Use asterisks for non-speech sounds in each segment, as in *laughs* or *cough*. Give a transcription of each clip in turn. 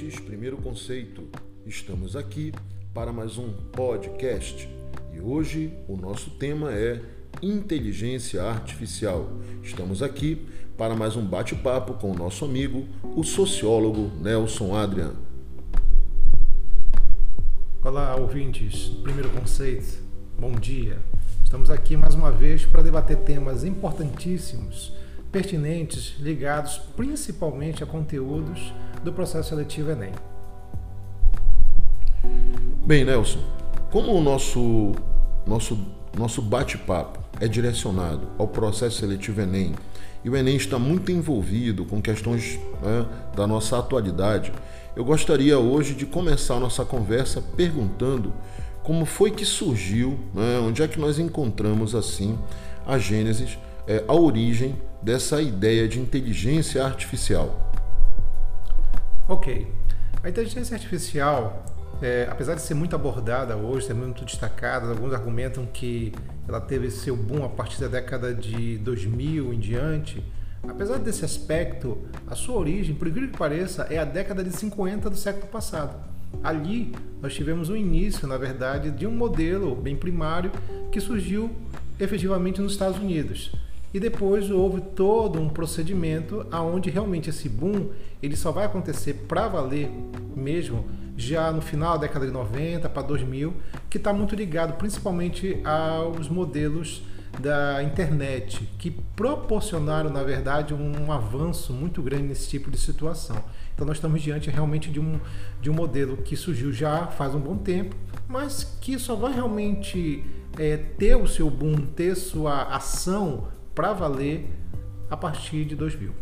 ouvintes, primeiro conceito. Estamos aqui para mais um podcast e hoje o nosso tema é inteligência artificial. Estamos aqui para mais um bate-papo com o nosso amigo, o sociólogo Nelson Adrian. Olá, ouvintes. Primeiro conceito. Bom dia. Estamos aqui mais uma vez para debater temas importantíssimos, pertinentes, ligados principalmente a conteúdos do processo seletivo Enem. Bem, Nelson, como o nosso nosso nosso bate-papo é direcionado ao processo seletivo Enem e o Enem está muito envolvido com questões né, da nossa atualidade, eu gostaria hoje de começar a nossa conversa perguntando como foi que surgiu, né, onde é que nós encontramos assim a gênesis, é, a origem dessa ideia de inteligência artificial. Ok. A inteligência artificial, é, apesar de ser muito abordada hoje, ser muito destacada, alguns argumentam que ela teve seu boom a partir da década de 2000 em diante. Apesar desse aspecto, a sua origem, por incrível que pareça, é a década de 50 do século passado. Ali nós tivemos o início, na verdade, de um modelo bem primário que surgiu efetivamente nos Estados Unidos. E depois houve todo um procedimento aonde realmente esse boom ele só vai acontecer para valer mesmo já no final da década de 90 para 2000, que está muito ligado principalmente aos modelos da internet, que proporcionaram, na verdade, um avanço muito grande nesse tipo de situação. Então, nós estamos diante realmente de um, de um modelo que surgiu já faz um bom tempo, mas que só vai realmente é, ter o seu boom, ter sua ação para valer a partir de 2000.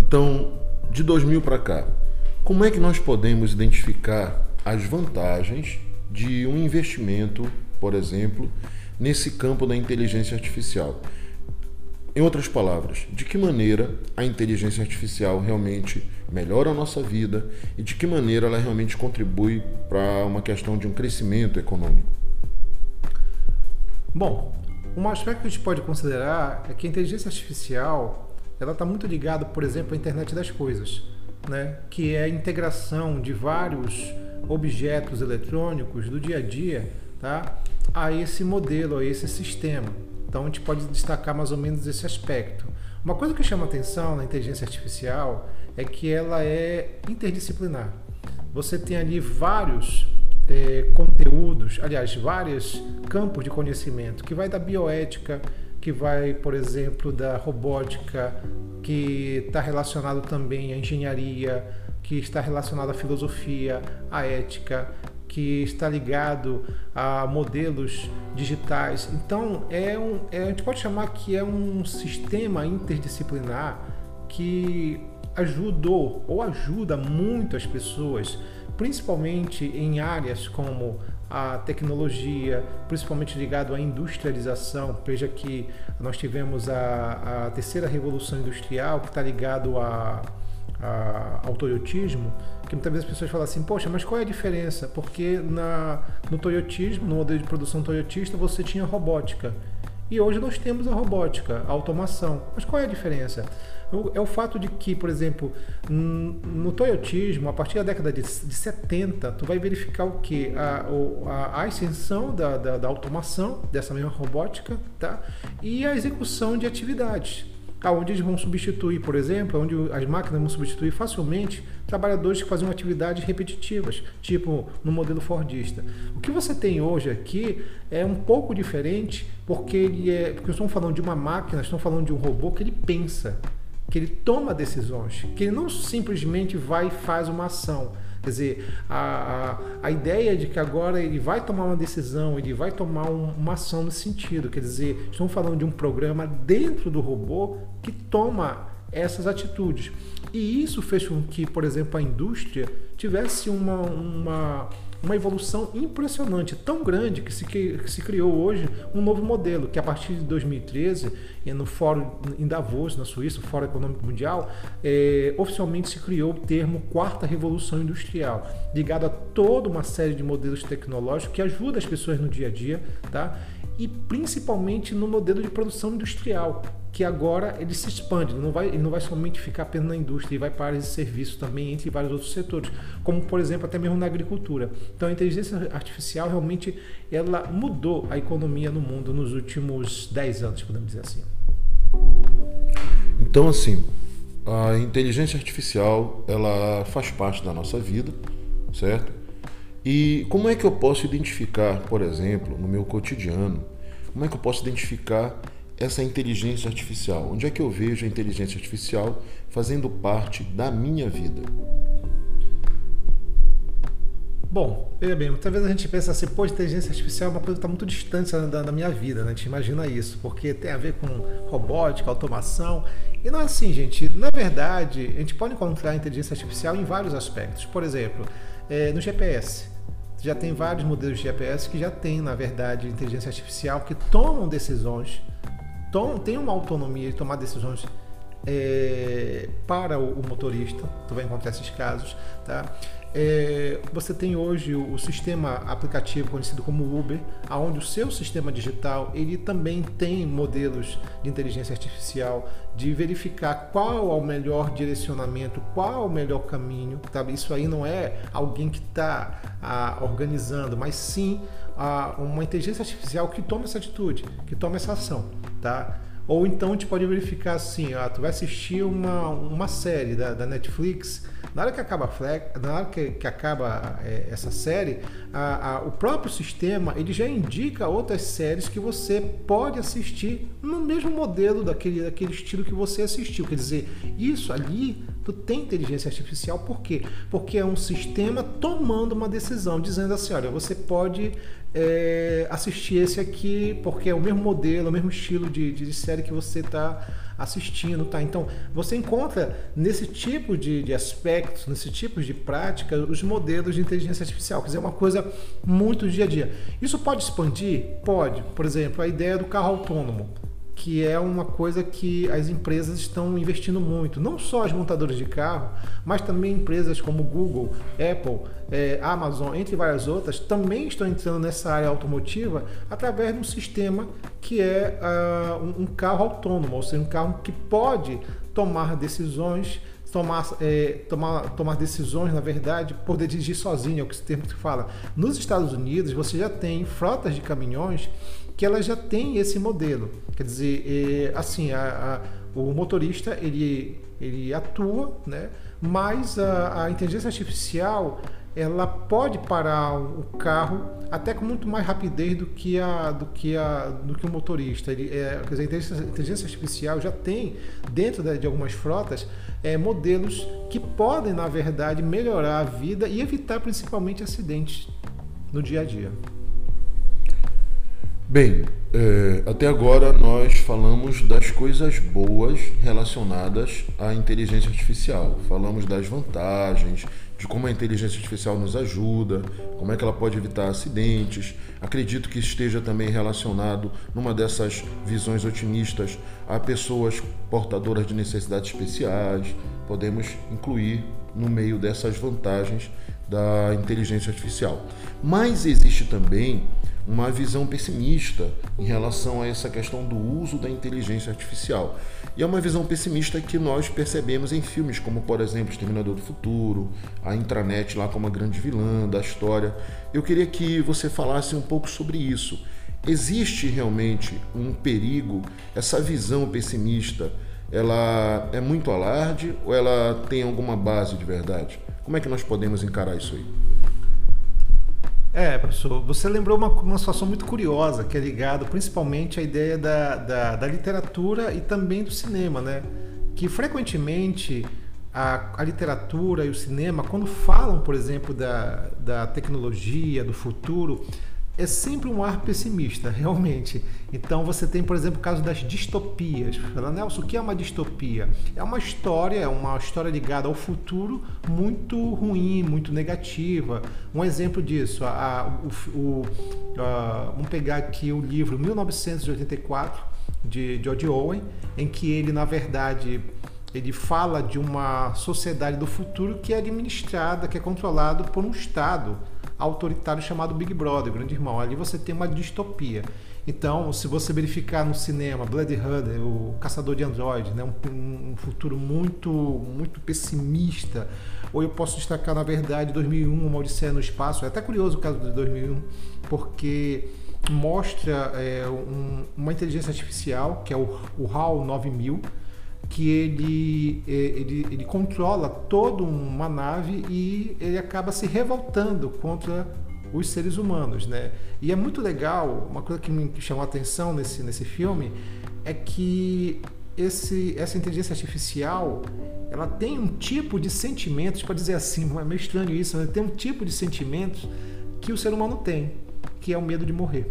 Então, de 2000 para cá, como é que nós podemos identificar as vantagens de um investimento, por exemplo, nesse campo da inteligência artificial? Em outras palavras, de que maneira a inteligência artificial realmente melhora a nossa vida e de que maneira ela realmente contribui para uma questão de um crescimento econômico? Bom, um aspecto que a gente pode considerar é que a inteligência artificial ela está muito ligada, por exemplo, à internet das coisas, né? que é a integração de vários objetos eletrônicos do dia a dia tá? a esse modelo, a esse sistema. Então a gente pode destacar mais ou menos esse aspecto. Uma coisa que chama atenção na inteligência artificial é que ela é interdisciplinar. Você tem ali vários é, conteúdos, aliás, vários campos de conhecimento, que vai da bioética, que vai, por exemplo, da robótica, que está relacionado também à engenharia, que está relacionado à filosofia, à ética, que está ligado a modelos digitais. Então, é um, é, a gente pode chamar que é um sistema interdisciplinar que ajudou ou ajuda muito as pessoas principalmente em áreas como a tecnologia, principalmente ligado à industrialização. Veja que nós tivemos a, a terceira revolução industrial, que está ligado a, a, ao toyotismo, que muitas vezes as pessoas falam assim, poxa, mas qual é a diferença? Porque na, no toyotismo, no modelo de produção toyotista, você tinha robótica. E hoje nós temos a robótica, a automação. Mas qual é a diferença? é o fato de que, por exemplo, no toyotismo, a partir da década de, de 70, tu vai verificar o que? A, a, a ascensão da, da, da, automação, dessa mesma robótica, tá? e a execução de atividades. Onde eles vão substituir, por exemplo, onde as máquinas vão substituir facilmente trabalhadores que faziam atividades repetitivas, tipo no modelo Fordista. O que você tem hoje aqui é um pouco diferente, porque ele é, porque estamos falando de uma máquina, estamos falando de um robô que ele pensa que ele toma decisões, que ele não simplesmente vai e faz uma ação. Quer dizer, a, a, a ideia de que agora ele vai tomar uma decisão, ele vai tomar um, uma ação nesse sentido. Quer dizer, estamos falando de um programa dentro do robô que toma essas atitudes. E isso fez com que, por exemplo, a indústria tivesse uma, uma uma evolução impressionante, tão grande que se, que se criou hoje um novo modelo, que a partir de 2013, no Fórum em Davos, na Suíça, o Fórum Econômico Mundial, é, oficialmente se criou o termo Quarta Revolução Industrial, ligado a toda uma série de modelos tecnológicos que ajudam as pessoas no dia a dia, tá? e principalmente no modelo de produção industrial. que agora ele se expande, não vai, ele não vai somente ficar apenas na indústria, ele vai para esse serviço também entre vários outros setores, como por exemplo até mesmo na agricultura. Então a inteligência artificial realmente ela mudou a economia no mundo nos últimos 10 anos, podemos dizer assim. Então assim, a inteligência artificial ela faz parte da nossa vida, certo? E como é que eu posso identificar, por exemplo, no meu cotidiano, como é que eu posso identificar essa inteligência artificial? Onde é que eu vejo a inteligência artificial fazendo parte da minha vida? Bom, veja bem, muitas vezes a gente pensa assim, pô, inteligência artificial é uma coisa que está muito distante da, da, minha vida, né? A gente imagina isso, porque tem a ver com robótica, automação. E não é assim, gente. Na verdade, a gente pode encontrar inteligência artificial em vários aspectos. Por exemplo, é, no GPS. Já tem vários modelos de GPS que já tem, na verdade, inteligência artificial que tomam decisões tom, tem uma autonomia de tomar decisões é, para o, o, motorista. Tu vai encontrar esses casos, tá? É, você tem hoje o, o, sistema aplicativo conhecido como Uber, aonde o seu sistema digital ele também tem modelos de inteligência artificial de verificar qual é o melhor direcionamento, qual é o melhor caminho. Tá? Isso aí não é alguém que está ah, organizando, mas sim ah, uma inteligência artificial que toma essa atitude, que toma essa ação, tá? Ou então a gente pode verificar assim, ah, tu vai assistir uma, uma série da, da Netflix, na hora que acaba, na hora que, que acaba é, essa série, a, a, o próprio sistema ele já indica outras séries que você pode assistir no mesmo modelo daquele, daquele estilo que você assistiu. Quer dizer, isso ali tu tem inteligência artificial, por quê? Porque é um sistema tomando uma decisão, dizendo assim, olha, você pode é, assistir esse aqui, porque é o mesmo modelo, o mesmo estilo de, de série que você está assistindo, tá? Então, você encontra nesse tipo de, de aspectos, nesse tipo de prática, os modelos de inteligência artificial, quer dizer, é uma coisa muito dia a dia. Isso pode expandir? Pode. Por exemplo, a ideia do carro autônomo que é uma coisa que as empresas estão investindo muito. Não só as montadoras de carro, mas também empresas como Google, Apple, é, Amazon, entre várias outras, também estão entrando nessa área automotiva através de um sistema que é uh, um carro autônomo, ou seja, um carro que pode tomar decisões tomar, é, tomar, tomar decisões, na verdade, poder dirigir sozinho, é o que esse termo se fala. Nos Estados Unidos, você já tem frotas de caminhões que ela já tem esse modelo. Quer dizer, é, assim, a, a, o motorista ele, ele atua, né? mas a, a, inteligência artificial ela pode parar o carro até com muito mais rapidez do que, a, do que, a, do que o motorista. Ele, é, quer dizer, a inteligência, a inteligência artificial já tem, dentro de, algumas frotas, é, modelos que podem, na verdade, melhorar a vida e evitar principalmente acidentes no dia a dia. Bem, é, até agora nós falamos das coisas boas relacionadas à inteligência artificial. Falamos das vantagens, de como a inteligência artificial nos ajuda, como é que ela pode evitar acidentes. Acredito que esteja também relacionado, numa dessas visões otimistas, a pessoas portadoras de necessidades especiais. Podemos incluir no meio dessas vantagens da inteligência artificial. Mas existe também uma visão pessimista em relação a essa questão do uso da inteligência artificial. E é uma visão pessimista que nós percebemos em filmes como, por exemplo, Exterminador do Futuro, a intranet lá como a grande vilã da história. Eu queria que você falasse um pouco sobre isso. Existe realmente um perigo, essa visão pessimista, ela é muito alarde ou ela tem alguma base de verdade? Como é que nós podemos encarar isso aí? É, professor, você lembrou uma, uma situação muito curiosa, que é ligado principalmente à ideia da, da, da literatura e também do cinema, né? Que frequentemente a, a, literatura e o cinema, quando falam, por exemplo, da, da tecnologia, do futuro, é sempre um ar pessimista, *laughs* realmente. Então você tem, por exemplo, o caso das distopias. Fala, Nelson, o que é uma distopia? É uma história, é uma história ligada ao futuro muito ruim, muito negativa. Um exemplo disso, a, o, o, a, vamos pegar aqui o livro 1984 de George Owen, em que ele, na verdade, ele fala de uma sociedade do futuro que é administrada, que é controlado por um Estado autoritário chamado Big Brother, Grande Irmão. Ali você tem uma distopia. Então, se você verificar no cinema Bloody Runner, o Caçador de Android, né, um, um, futuro muito, muito pessimista, ou eu posso destacar, na verdade, 2001, Uma no Espaço. É até curioso o caso de 2001, porque mostra é, um, uma inteligência artificial, que é o, o HAL 9000, que ele, é, ele, ele controla toda uma nave e ele acaba se revoltando contra os seres humanos, né? E é muito legal, uma coisa que me chamou a atenção nesse, nesse filme é que esse, essa inteligência artificial ela tem um tipo de sentimentos, para dizer assim, é meio estranho isso, mas tem um tipo de sentimentos que o ser humano tem, que é o medo de morrer.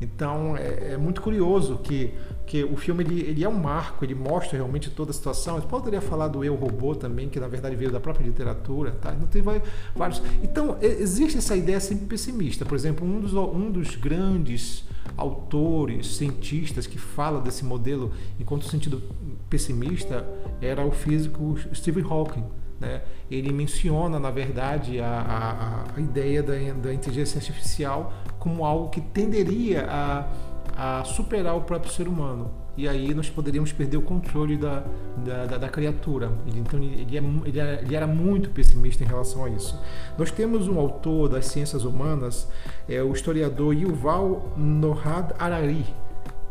Então é, é muito curioso que, que o filme ele, ele, é um marco, ele mostra realmente toda a situação. Eu poderia falar do eu robô também, que na verdade veio da própria literatura, tá? Não tem vários. Então existe essa ideia sempre pessimista. Por exemplo, um dos, um dos grandes autores, cientistas que fala desse modelo enquanto sentido pessimista era o físico Stephen Hawking. Né? Ele menciona, na verdade, a, a, a ideia da, da inteligência artificial como algo que tenderia a, a superar o próprio ser humano. E aí nós poderíamos perder o controle da, da, da, da criatura. Ele, então ele, é, ele, é, ele, era muito pessimista em relação a isso. Nós temos um autor das ciências humanas, é o historiador Yuval Noah Harari,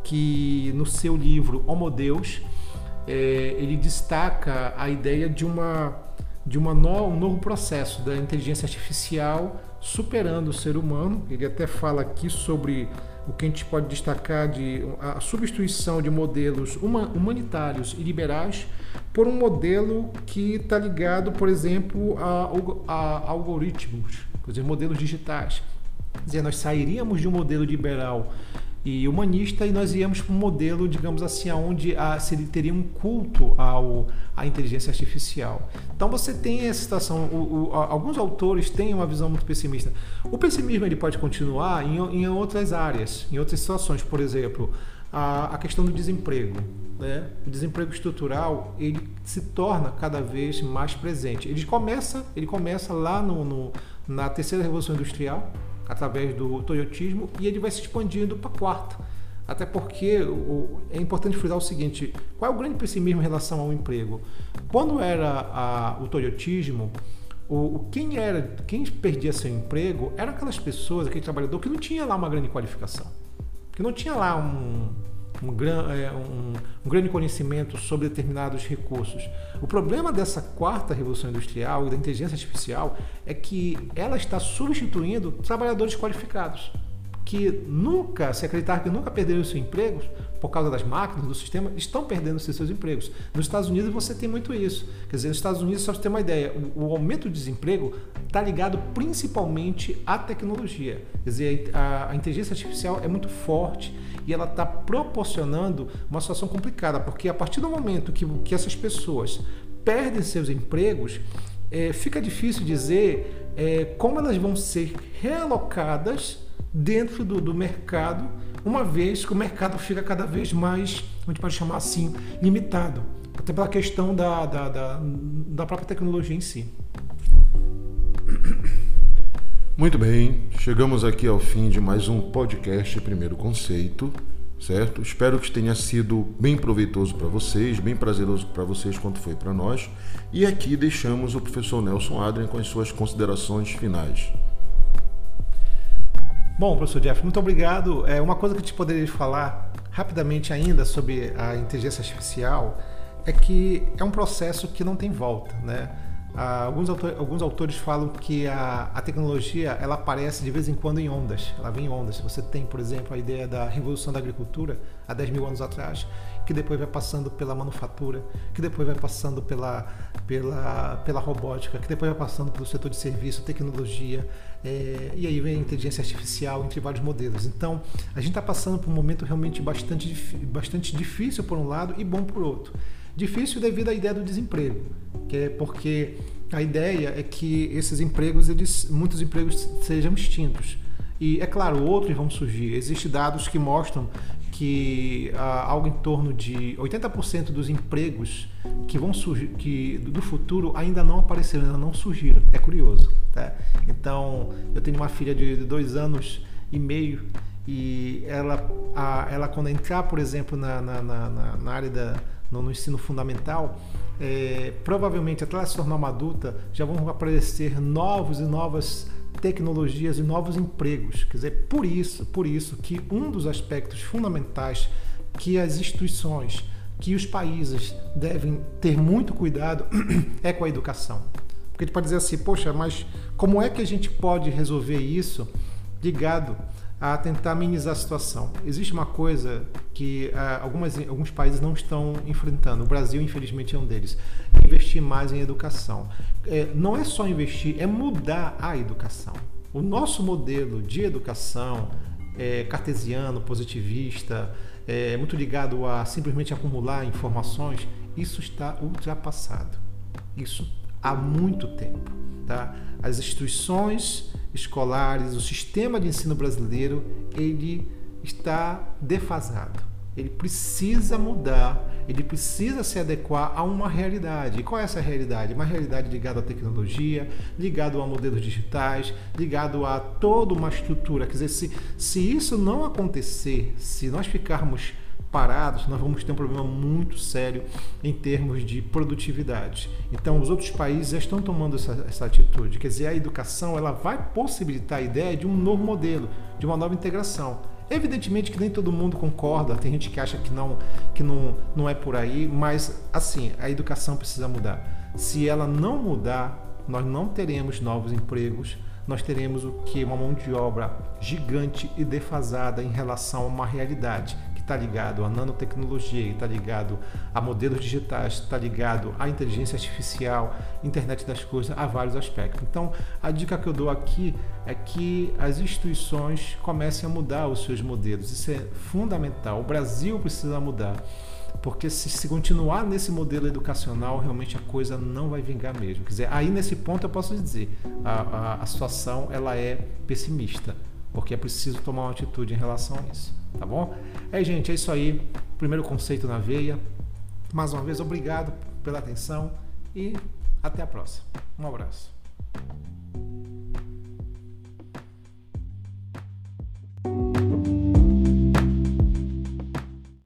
que no seu livro Homo Deus, é, ele destaca a ideia de uma de uma no, um novo processo da inteligência artificial superando o ser humano. Ele até fala aqui sobre o que a gente pode destacar de a substituição de modelos humanitários e liberais por um modelo que está ligado, por exemplo, a, a, algoritmos, quer dizer, modelos digitais. Quer dizer, nós sairíamos de um modelo liberal e humanista e nós íamos para um modelo, digamos assim, onde a, se ele teria um culto ao, à inteligência artificial. Então você tem essa situação, o, o, alguns autores têm uma visão muito pessimista. O pessimismo ele pode continuar em, em outras áreas, em outras situações, por exemplo, a, a questão do desemprego. Né? O desemprego estrutural ele se torna cada vez mais presente. Ele começa, ele começa lá no, no na terceira revolução industrial, através do toyotismo e ele vai se expandindo para quarta. Até porque o, é importante frisar o seguinte: qual é o grande pessimismo em relação ao emprego? Quando era a, o toyotismo, o, quem era quem perdia seu emprego eram aquelas pessoas, aquele trabalhador que não tinha lá uma grande qualificação, que não tinha lá um, um, é, um, um, grande conhecimento sobre determinados recursos. O problema dessa quarta revolução industrial e da inteligência artificial é que ela está substituindo trabalhadores qualificados que nunca, se acreditar que nunca perderam seus empregos por causa das máquinas, do sistema, estão perdendo seus empregos. Nos Estados Unidos você tem muito isso. Quer dizer, nos Estados Unidos, só para ter uma ideia, o, o aumento do desemprego está ligado principalmente à tecnologia. Quer dizer, a, a inteligência artificial é muito forte e ela está proporcionando uma situação complicada, porque a partir do momento que, que essas pessoas perdem seus empregos, é, fica difícil dizer é, como elas vão ser realocadas dentro do, do, mercado, uma vez que o mercado fica cada vez mais, a gente pode chamar assim, limitado, até pela questão da, da, da, da própria tecnologia em si. Muito bem, chegamos aqui ao fim de mais um podcast Primeiro Conceito, certo? Espero que tenha sido bem proveitoso para vocês, bem prazeroso para vocês quanto foi para nós. E aqui deixamos o professor Nelson Adrien com as suas considerações finais. Bom, professor Jeff, muito obrigado. É uma coisa que a gente poderia falar rapidamente ainda sobre a inteligência artificial é que é um processo que não tem volta, né? Ah, alguns, autores, alguns autores falam que a, a, tecnologia ela aparece de vez em quando em ondas, ela vem em ondas. Você tem, por exemplo, a ideia da revolução da agricultura há 10 mil anos atrás, que depois vai passando pela manufatura, que depois vai passando pela, pela, pela robótica, que depois vai passando pelo setor de serviço, tecnologia, é, e aí vem a inteligência artificial, entre vários modelos. Então, a gente está passando por um momento realmente bastante, bastante difícil por um lado e bom por outro. Difícil devido à ideia do desemprego, que é porque a ideia é que esses empregos, eles, muitos empregos sejam extintos. E é claro, outros vão surgir. Existem dados que mostram que ah, algo em torno de 80% dos empregos que vão surgir, que do futuro ainda não apareceram, ainda não surgiram. É curioso, tá? Então, eu tenho uma filha de dois anos e meio e ela, a, ela quando entrar, por exemplo, na, na, na, na área da, no, no ensino fundamental, é, provavelmente até ela se tornar uma adulta, já vão aparecer novos e novas tecnologias e novos empregos. Quer dizer, por isso, por isso que um dos aspectos fundamentais que as instituições, que os países devem ter muito cuidado *clears throat* é com a educação. Porque a gente pode dizer assim, poxa, mas como é que a gente pode resolver isso ligado a tentar minimizar a situação. Existe uma coisa que uh, algumas, alguns países não estão enfrentando. O Brasil, infelizmente, é um deles. É investir mais em educação. É, não é só investir, é mudar a educação. O nosso modelo de educação é cartesiano, positivista, é muito ligado a simplesmente acumular informações, isso está ultrapassado. Isso há muito tempo. Tá? As instituições escolares, o sistema de ensino brasileiro, ele está defasado. Ele precisa mudar, ele precisa se adequar a uma realidade. E qual é essa realidade? Uma realidade ligada à tecnologia, ligada a modelos digitais, ligado a toda uma estrutura. Quer dizer, se, se isso não acontecer, se nós ficarmos parados, nós vamos ter um problema muito sério em termos de produtividade. Então, os outros países já estão tomando essa, essa atitude. Quer dizer, a educação ela vai possibilitar a ideia de um novo modelo, de uma nova integração. Evidentemente que nem todo mundo concorda, tem gente que acha que não, que não, não é por aí, mas assim, a educação precisa mudar. Se ela não mudar, nós não teremos novos empregos, nós teremos o que? Uma mão de obra gigante e defasada em relação a uma realidade está ligado à nanotecnologia, está ligado a modelos digitais, está ligado à inteligência artificial, internet das coisas, a vários aspectos. Então, a dica que eu dou aqui é que as instituições comecem a mudar os seus modelos. Isso é fundamental. O Brasil precisa mudar. Porque se, se continuar nesse modelo educacional, realmente a coisa não vai vingar mesmo. Quer dizer, aí nesse ponto eu posso dizer, a, a, a situação ela é pessimista, porque é preciso tomar uma atitude em relação a isso tá bom? É, gente, é isso aí. Primeiro conceito na veia. Mais uma vez, obrigado pela atenção e até a próxima. Um abraço.